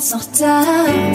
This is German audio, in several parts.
sortable.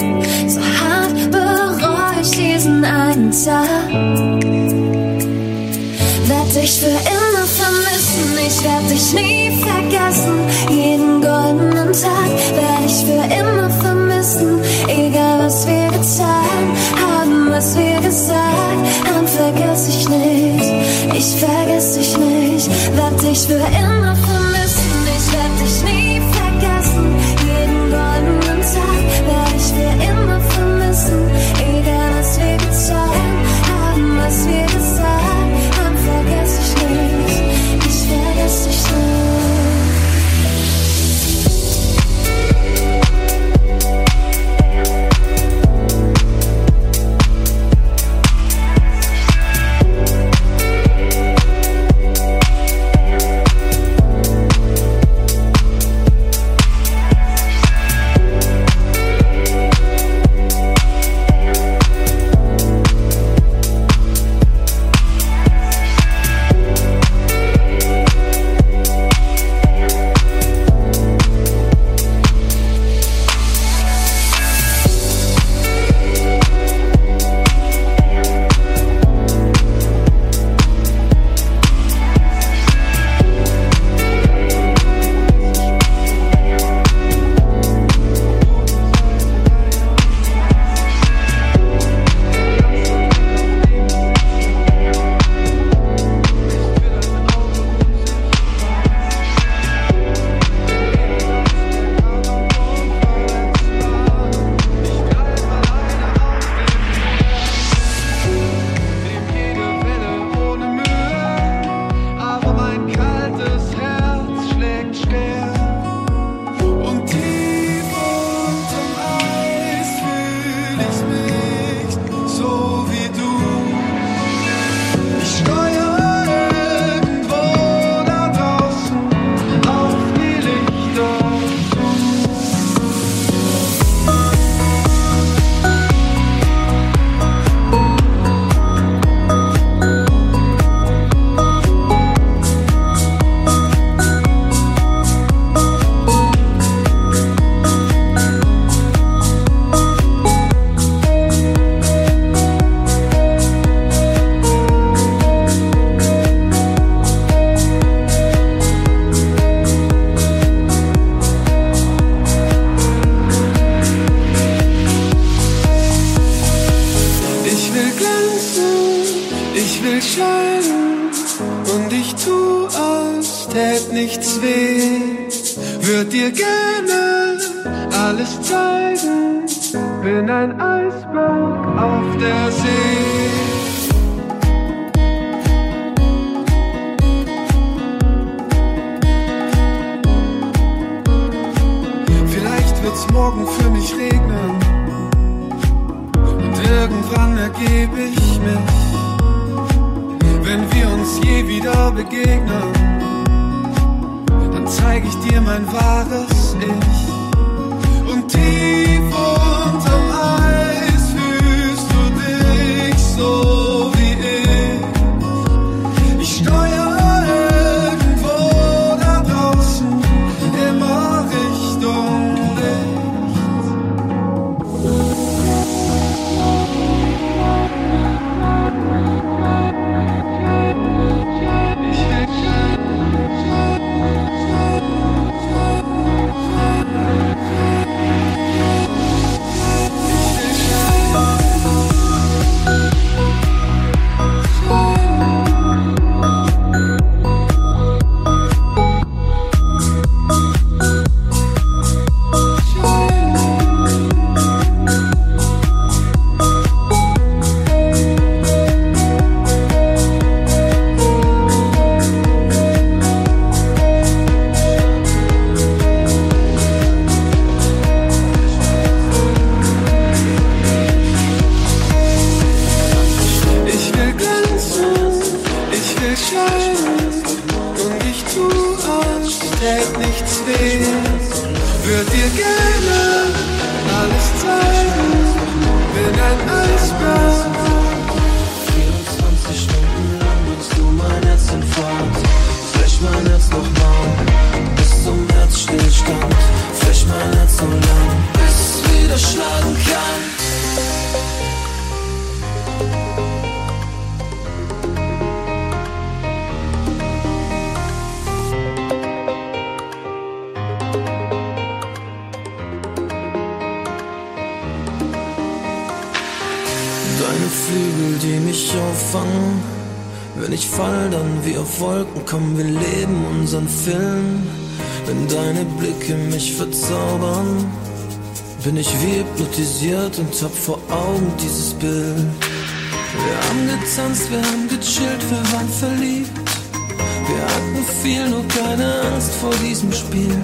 Irgendwann ergeb ich mich wenn wir uns je wieder begegnen, dann zeig ich dir mein wahres Ich. Hypnotisiert und hab vor Augen dieses Bild. Wir haben getanzt, wir haben gechillt, wir waren verliebt. Wir hatten viel, nur keine Angst vor diesem Spiel.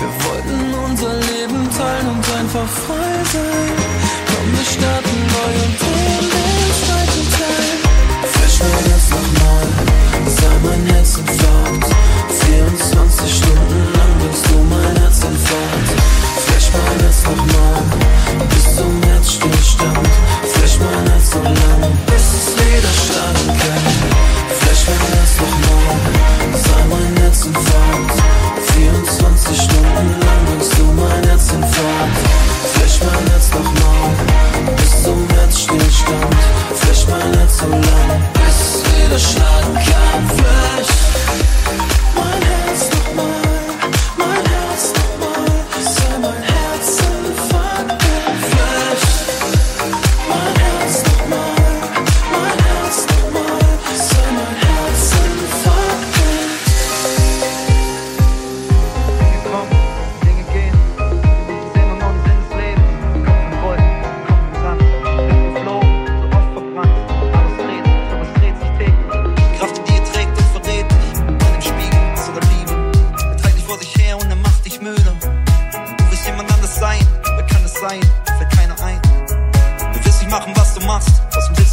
Wir wollten unser Leben teilen und einfach frei sein. Komm, wir starten neu und drehen den zweiten Teil. Frisch mir das nochmal, sei mein Herzinfarkt. 24 Stunden lang bist du mein Herzinfarkt. Flash mein Herz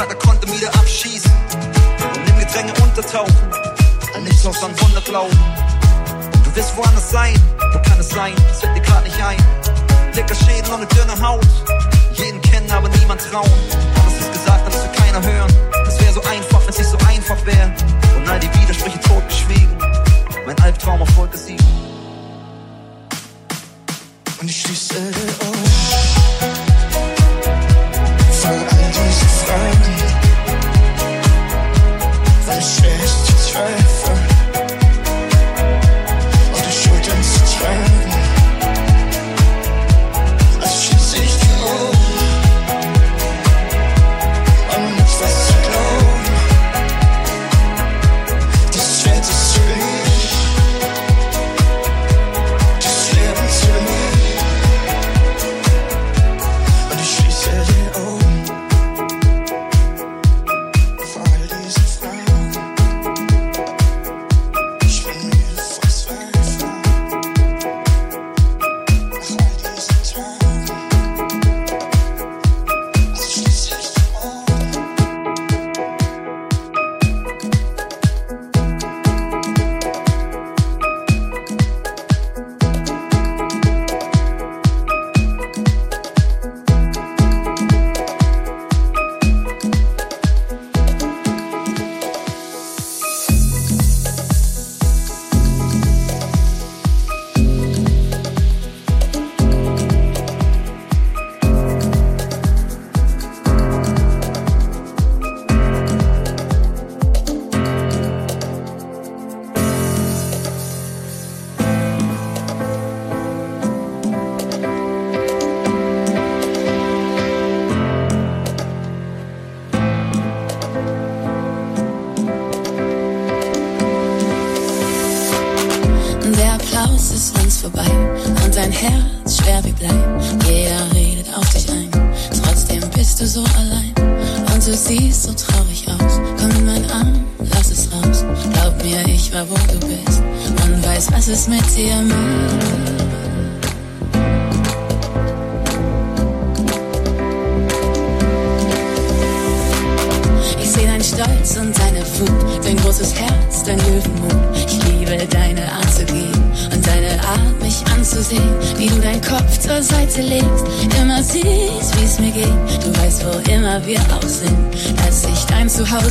Den Katakomben wieder abschießen. Und im Gedränge untertauchen. An nichts außer an Wunder glauben. Du wirst woanders sein. Wo kann es sein? Das fällt dir grad nicht ein. Dicker Schädel und eine dünne Haut. Jeden kennen, aber niemand trauen. Alles ist gesagt, aber es will keiner hören. Es wäre so einfach, wenn es nicht so einfach wäre. Und all die Widersprüche totgeschwiegen. Mein Albtraum auf Wolke 7. Und ich schließe die Augen all diese Fragen, weil es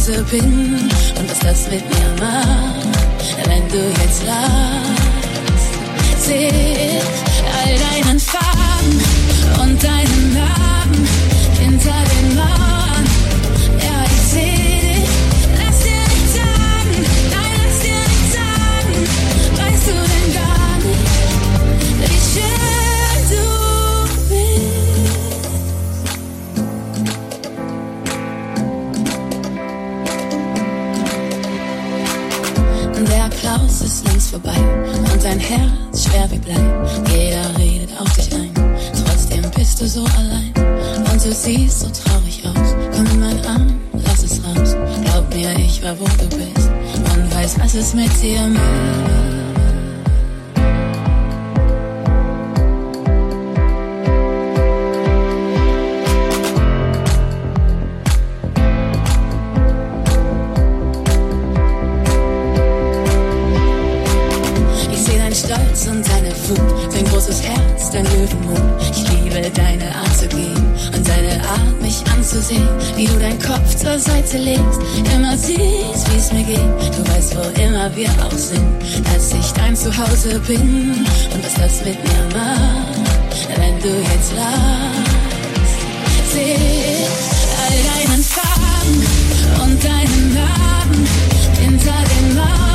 Zuhause bin und was das mit mir macht, wenn du jetzt lachst. Seh all deinen Farben und deinen Namen hinter den Mauern. Vorbei und dein Herz schwer wie Blei. Jeder redet auf dich ein, trotzdem bist du so allein. Und du siehst so traurig aus. Komm in meinen Arm, lass es raus. Glaub mir, ich war wo du bist und weiß, was es mit dir macht. Löwenmut. Ich liebe deine Art zu gehen und deine Art, mich anzusehen. Wie du deinen Kopf zur Seite legst, immer siehst, wie's mir geht. Du weißt, wo immer wir auch sind, dass ich dein Zuhause bin und was das mit mir macht, wenn du jetzt lachst. Seh all deinen Farben und deinen Namen hinter den Mauern.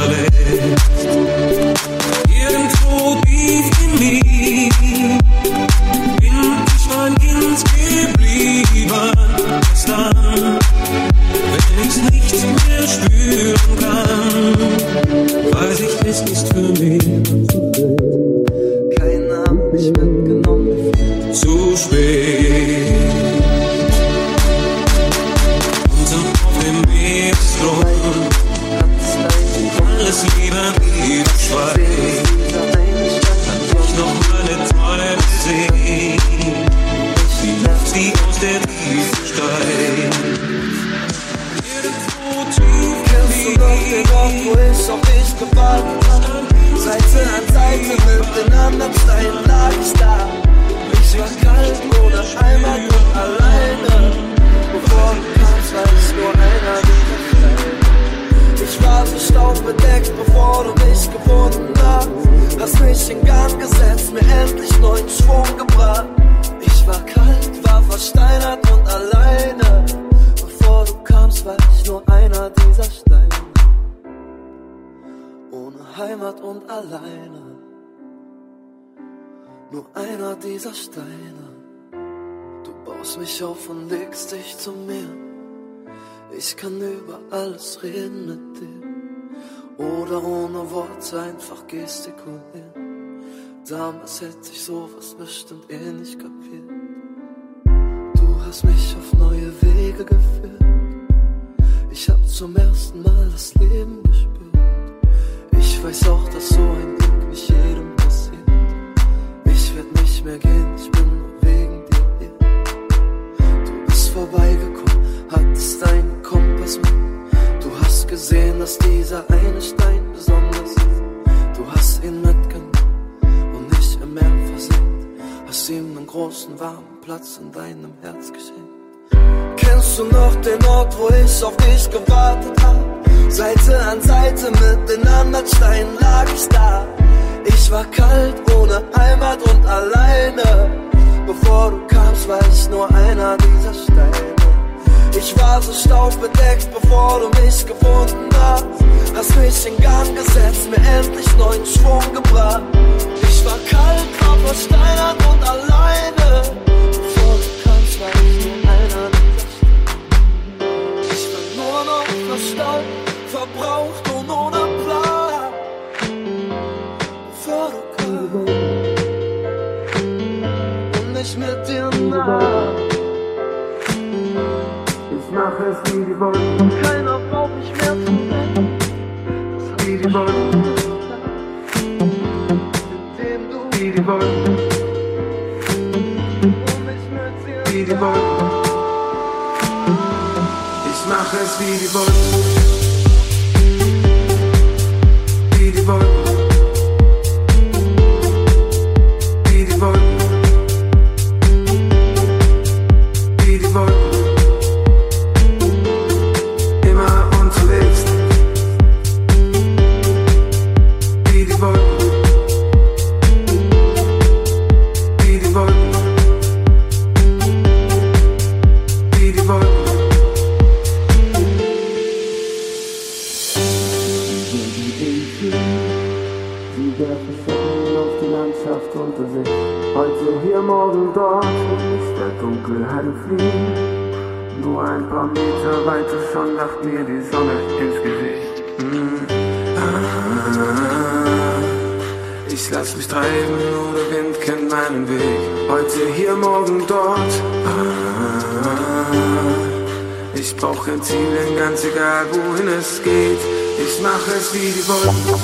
Auch gestikulieren. Damals hätte ich sowas bestimmt eh nicht kapiert. Du hast mich auf neue Wege geführt. Ich hab zum ersten Mal das Leben gespürt. Ich weiß auch, dass so ein Glück nicht jedem passiert. Ich werd nicht mehr gehen, ich bin nur wegen dir hier. Du bist vorbeigekommen, hattest deinen Kompass mit. Du hast gesehen, dass dieser eine Stein Hast ihm einen großen, warmen Platz in deinem Herz geschenkt. Kennst du noch den Ort, wo ich auf dich gewartet hab? Seite an Seite mit den anderen Steinen lag ich da. Ich war kalt, ohne Heimat und alleine. Bevor du kamst, war ich nur einer dieser Steine. Ich war so staubbedeckt, bevor du mich gefunden hast. Hast mich in Gang gesetzt, mir endlich neuen Schwung gebracht. Ich war kalt, war versteinert und alleine. Bevor du kamst, war ich nur einer. Ich war nur noch verstaubt, verbraucht und ohne Plan. Bevor du kamst und ich mit dir nah. Ich mache es wie die wollen. Und keiner braucht mich mehr zu retten. Wie die wollen. Mit wie die wollen. Und ich mache es wie die wollen. Wie die wollen. Sie werfen Schatten auf die Landschaft unter sich. Heute hier, morgen dort nicht der Dunkelheit fliehen. Nur ein paar Meter weiter schon lacht mir die Sonne ins Gesicht. Ich lass mich treiben, nur der Wind kennt meinen Weg. Heute hier, morgen dort. Ich brauch kein Ziel, ganz egal wohin es geht. Ich mache es wie die Wolken.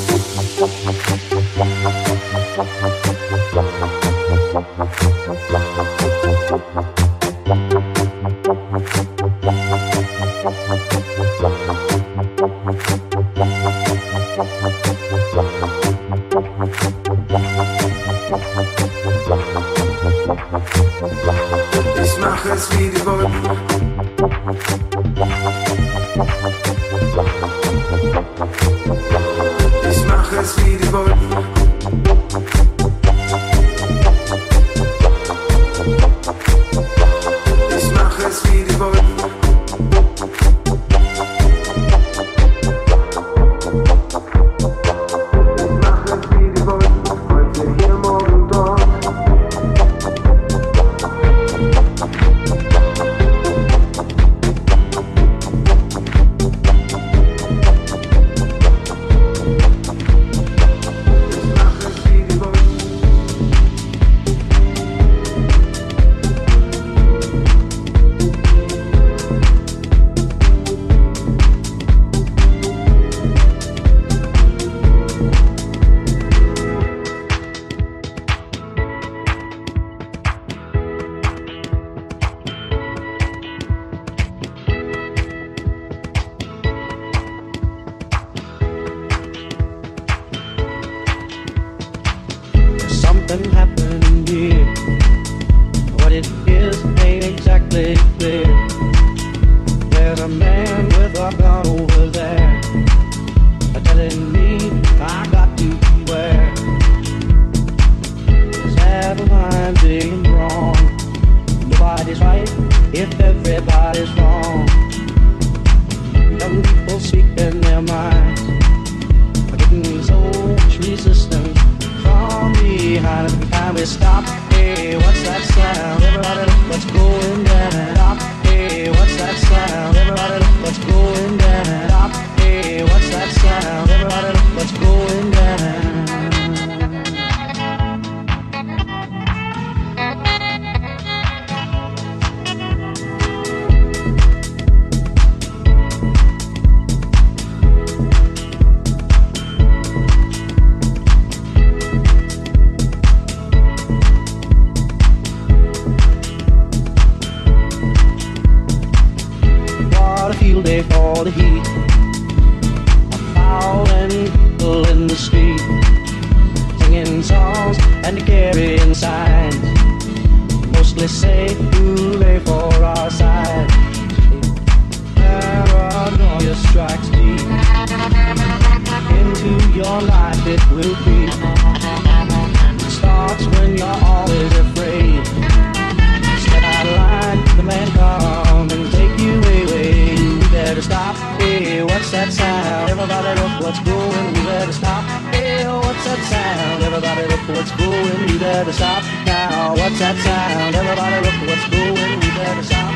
Better stop. Hey, what's that sound? Everybody look what's going. We better stop now. What's that sound? Everybody look what's going. We better stop.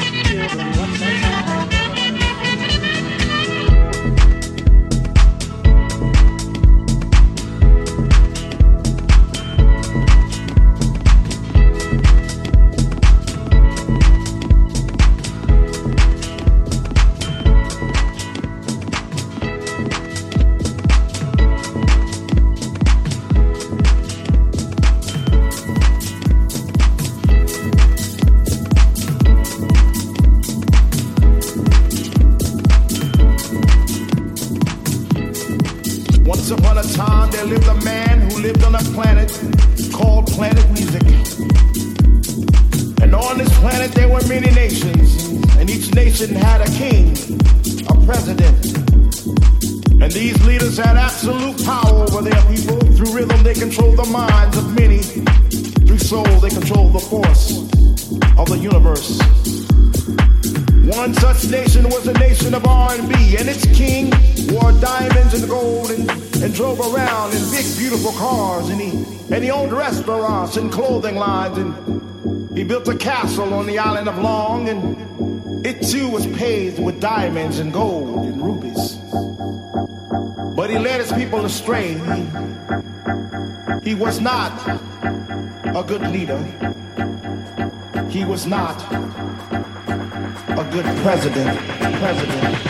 What's that sound? Castle on the island of Long, and it too was paved with diamonds and gold and rubies. But he led his people astray. He, was not a good leader. He was not a good president, president.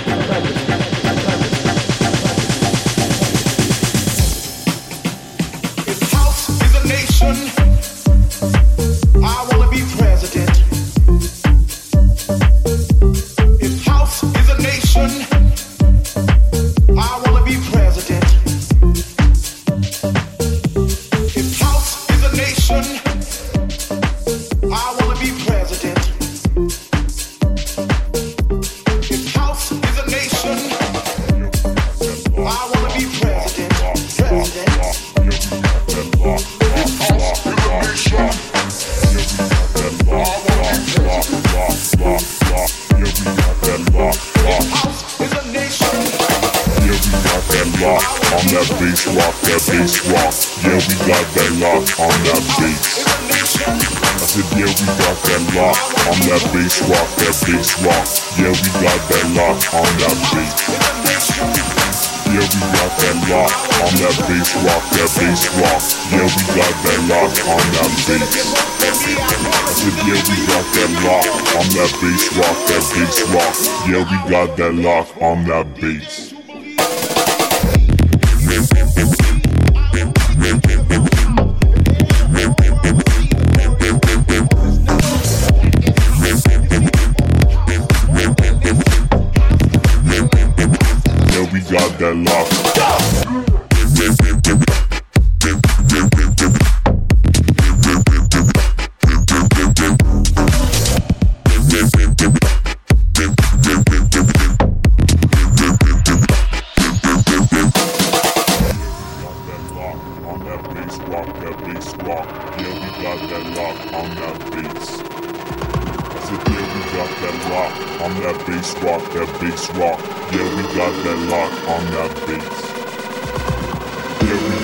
Yeah, we got that lock on that bass.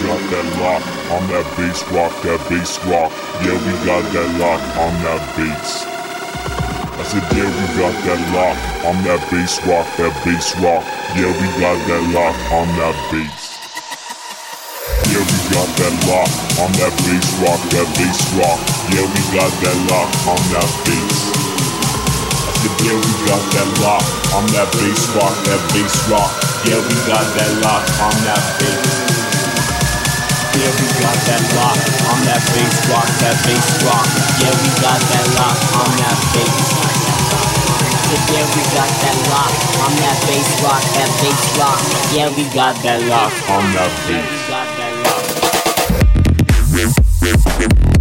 Got that lock on that bass rock, that bass rock. Yeah, we got that lock on that bass. I said, yeah, we got that lock on that bass rock, that bass rock. Yeah, we got that lock on that bass. Yeah, we got that lock on that bass rock, that bass rock. Yeah, we got that lock on that bass. Yeah, we got that lock on that bass rock, that bass rock. Yeah, we got that lock on that bass. Yeah, we got that lock on that bass rock, that bass rock. Yeah, we got that lock on that bass. Yeah, we got that lock on that bass rock, that bass rock. Yeah, we got that lock on that bass. We got that lock.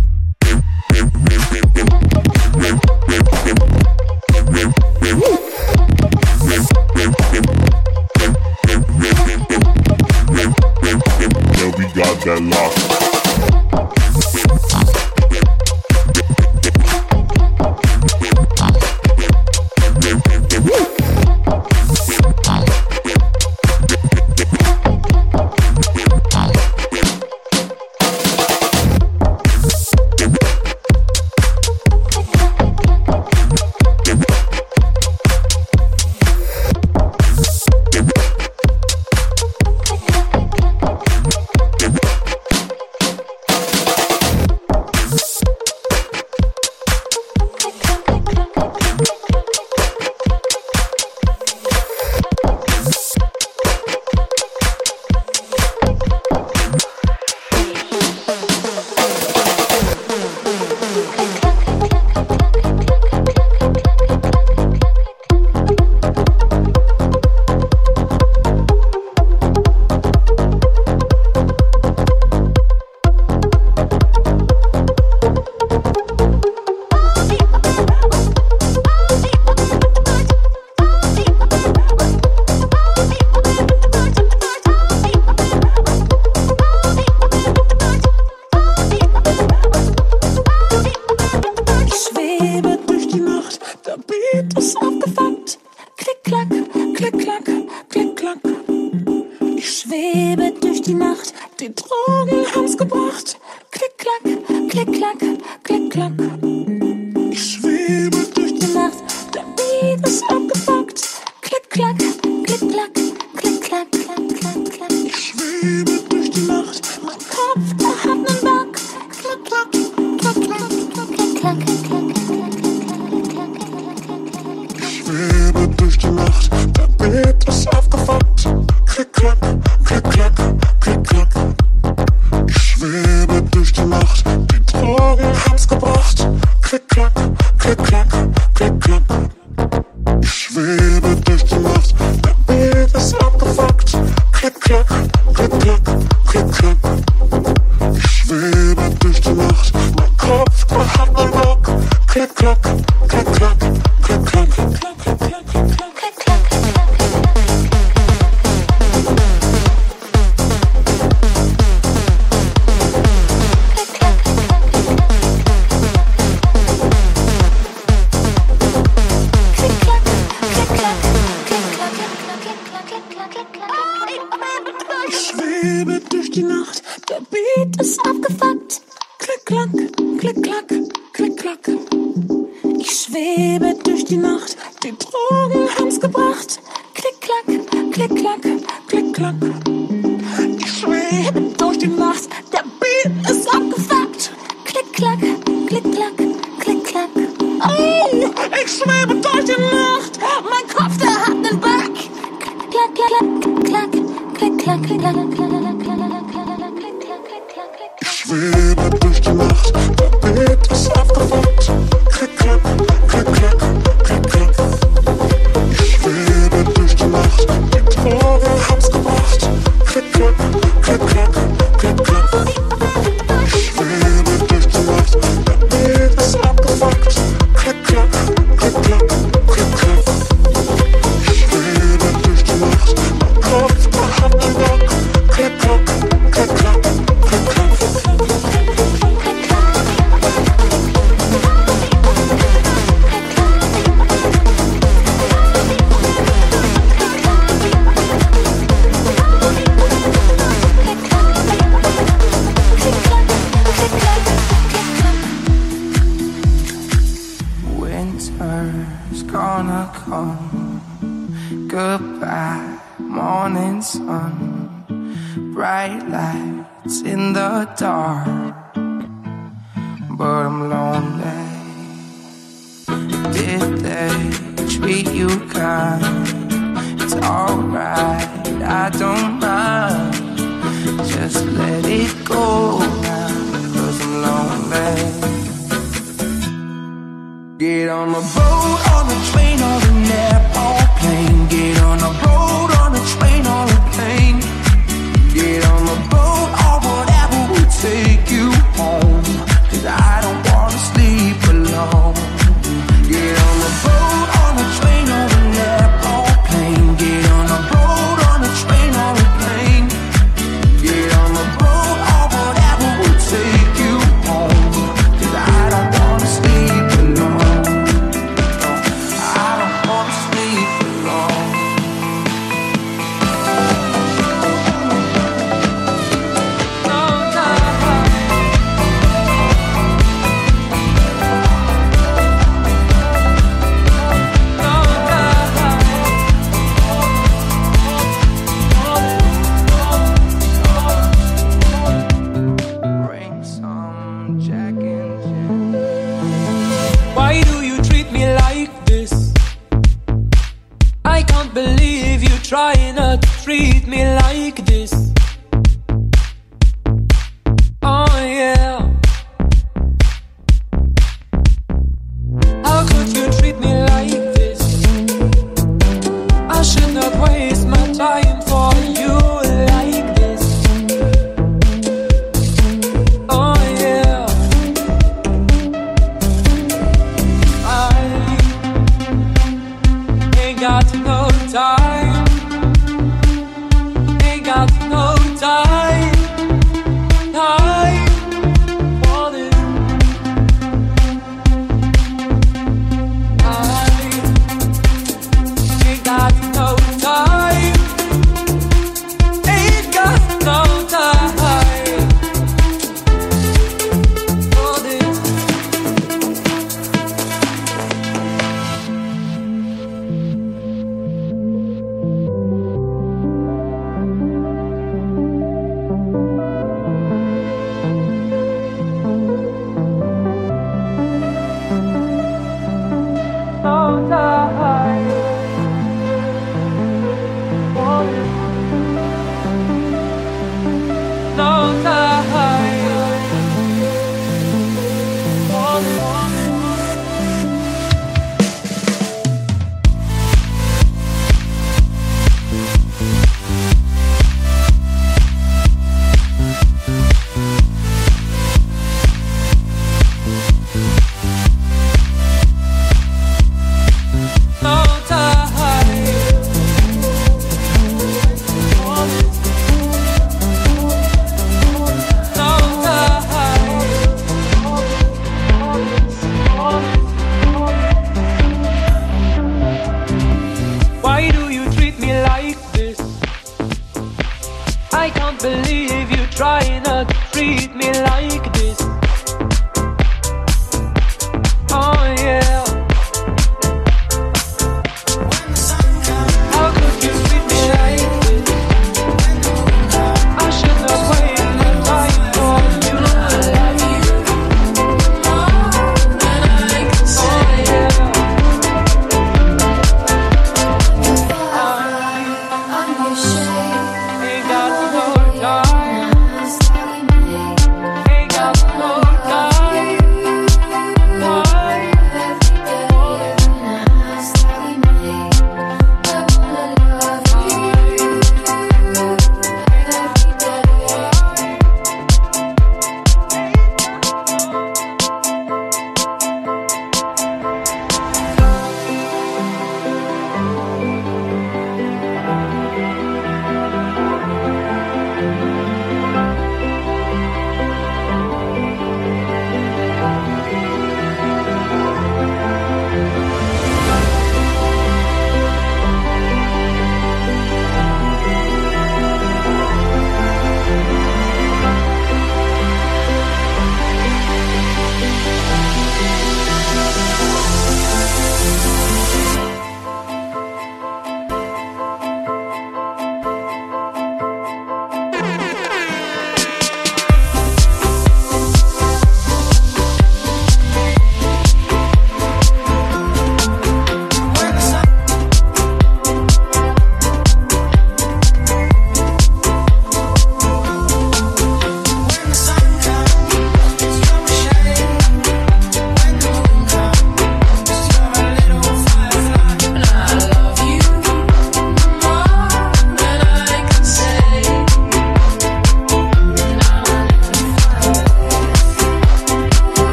durch die Nacht. Der Beat ist abgefuckt. Klick, klack, klick, klack, klick, klack. Ich schwebe durch die Nacht. Die Drogen haben's gebracht. Klick, klack, klick, klack, klick, klack. Ich schwebe durch die Nacht.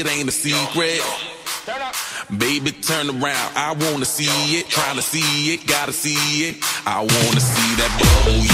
it ain't a secret. Baby, turn around. I wanna see it. Trying to see it. Gotta see it. I wanna see that bubble.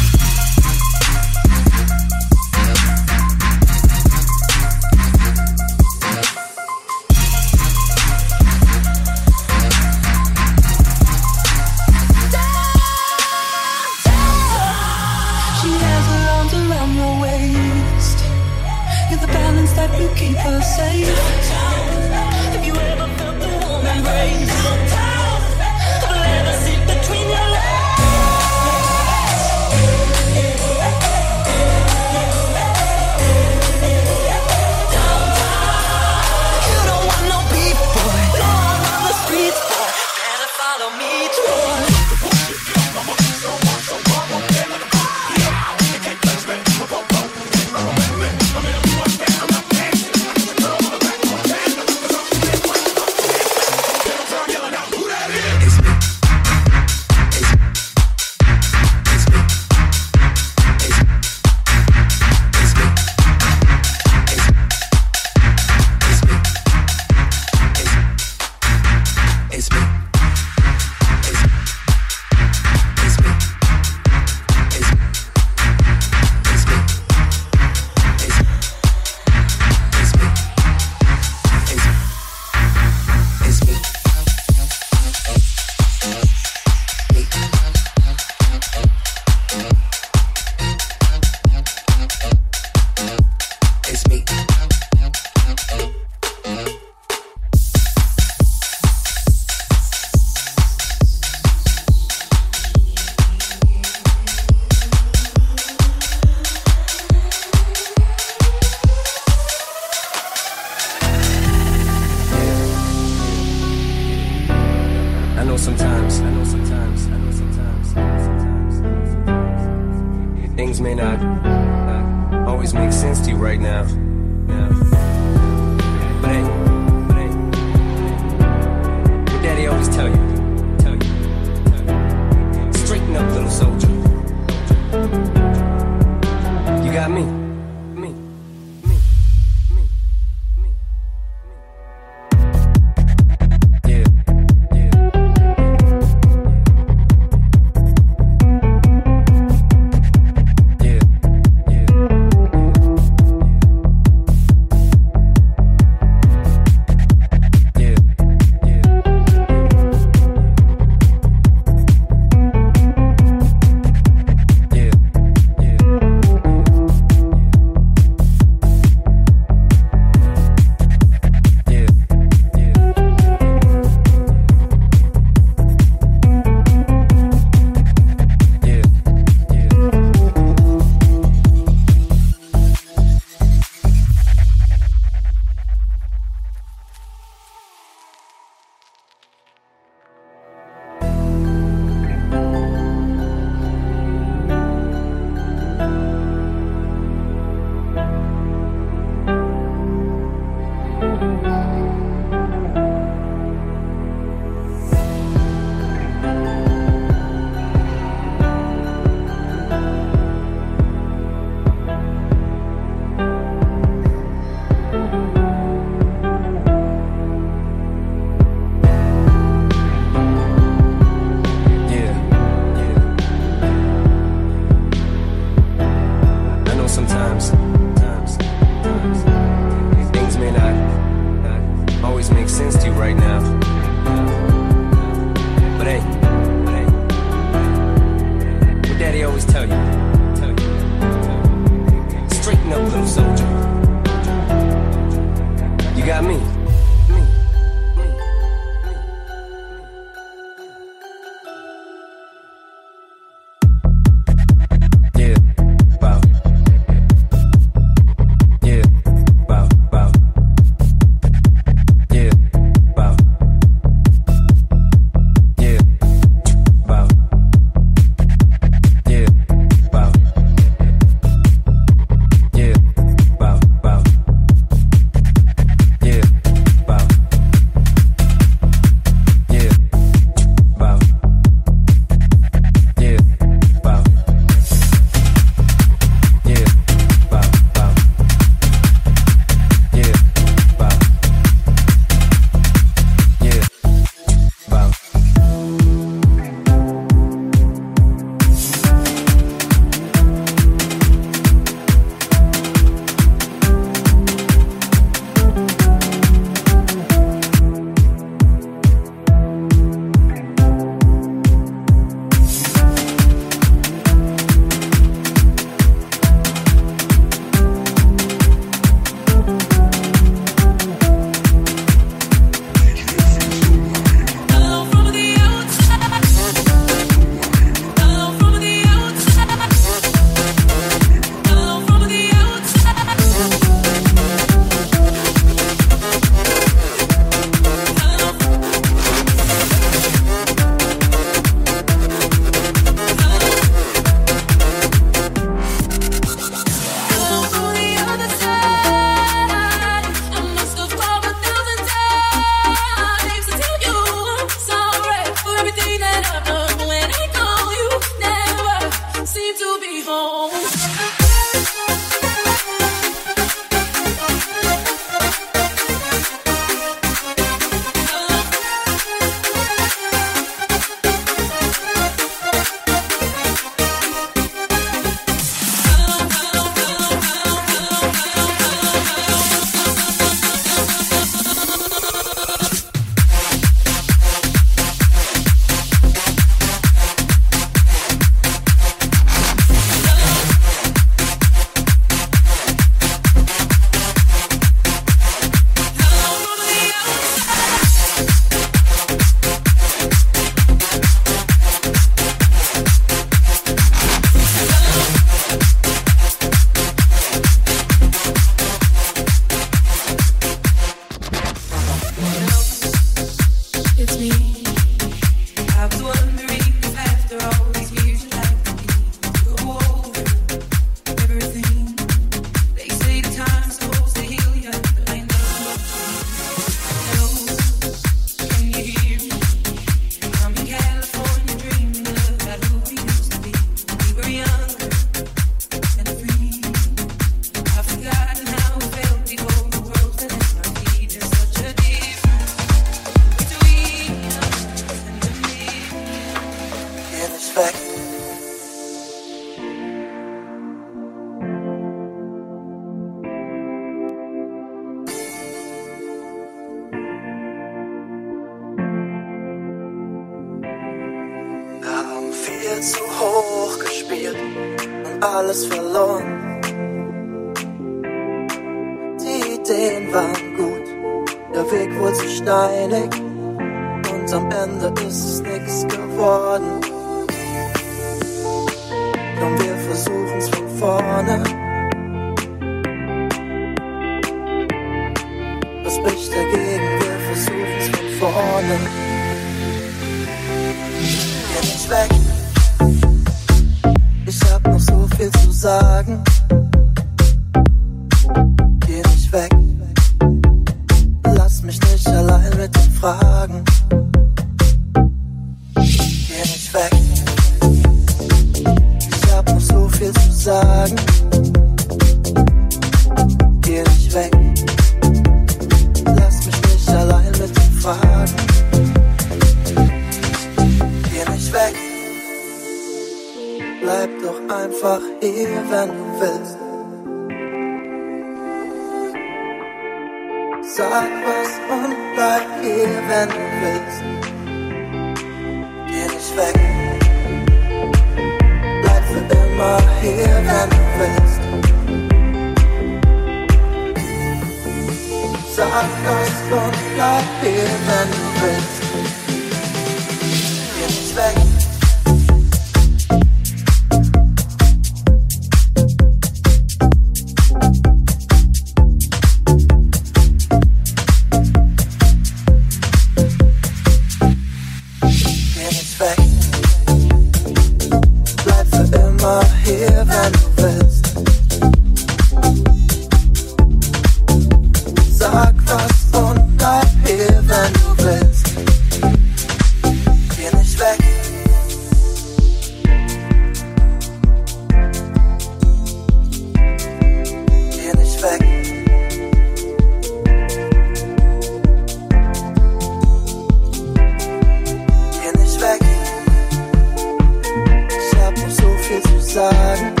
Viel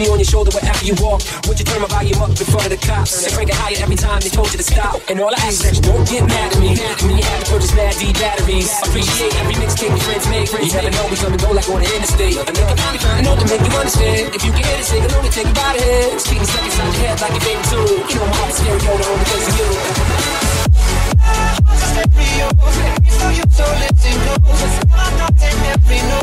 me on your shoulder wherever you walk. Would you turn my volume up in front of the cops? And crank it higher every time they told you to stop. And all I ask is don't get mad at me. When you have to purchase mad D batteries. Appreciate every mixtape your friends make. You never know we come and go like on the interstate. And make a body find note to make you understand. If you can hit it, sing along and take it by the head. Speaking stuck inside your head like a favorite tune. You know I'm hot stereo, the only place you. Stereo, so you so listen close. I'm not in every note.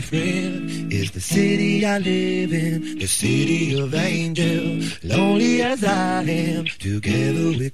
friend is the city I live in, the city of angels. Lonely as I am, together with